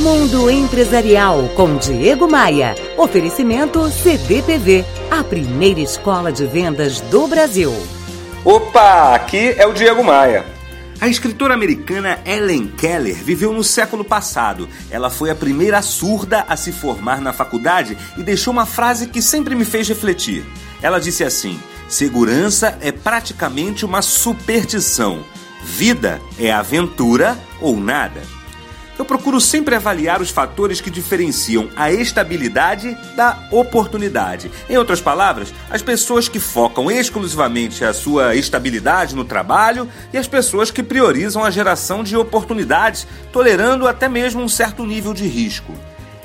Mundo Empresarial com Diego Maia. Oferecimento CDPV, a primeira escola de vendas do Brasil. Opa, aqui é o Diego Maia. A escritora americana Ellen Keller viveu no século passado. Ela foi a primeira surda a se formar na faculdade e deixou uma frase que sempre me fez refletir. Ela disse assim: Segurança é praticamente uma superstição. Vida é aventura ou nada. Eu procuro sempre avaliar os fatores que diferenciam a estabilidade da oportunidade. Em outras palavras, as pessoas que focam exclusivamente a sua estabilidade no trabalho e as pessoas que priorizam a geração de oportunidades, tolerando até mesmo um certo nível de risco.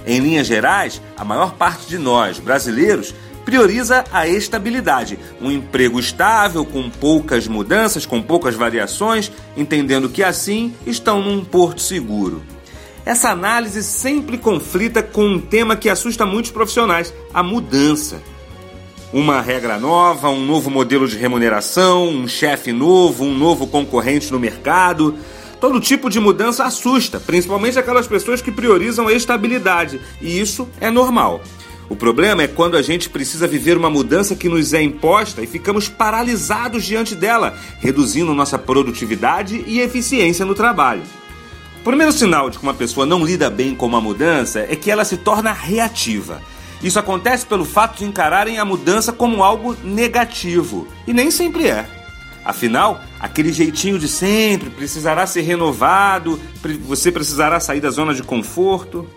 Em linhas gerais, a maior parte de nós, brasileiros, prioriza a estabilidade, um emprego estável, com poucas mudanças, com poucas variações, entendendo que assim estão num porto seguro. Essa análise sempre conflita com um tema que assusta muitos profissionais: a mudança. Uma regra nova, um novo modelo de remuneração, um chefe novo, um novo concorrente no mercado. Todo tipo de mudança assusta, principalmente aquelas pessoas que priorizam a estabilidade, e isso é normal. O problema é quando a gente precisa viver uma mudança que nos é imposta e ficamos paralisados diante dela, reduzindo nossa produtividade e eficiência no trabalho. O primeiro sinal de que uma pessoa não lida bem com uma mudança é que ela se torna reativa. Isso acontece pelo fato de encararem a mudança como algo negativo, e nem sempre é. Afinal, aquele jeitinho de sempre precisará ser renovado, você precisará sair da zona de conforto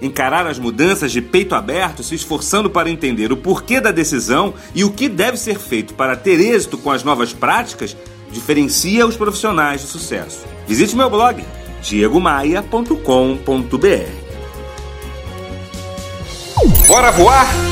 encarar as mudanças de peito aberto, se esforçando para entender o porquê da decisão e o que deve ser feito para ter êxito com as novas práticas, diferencia os profissionais de sucesso. Visite meu blog diegomaia.com.br. Bora voar?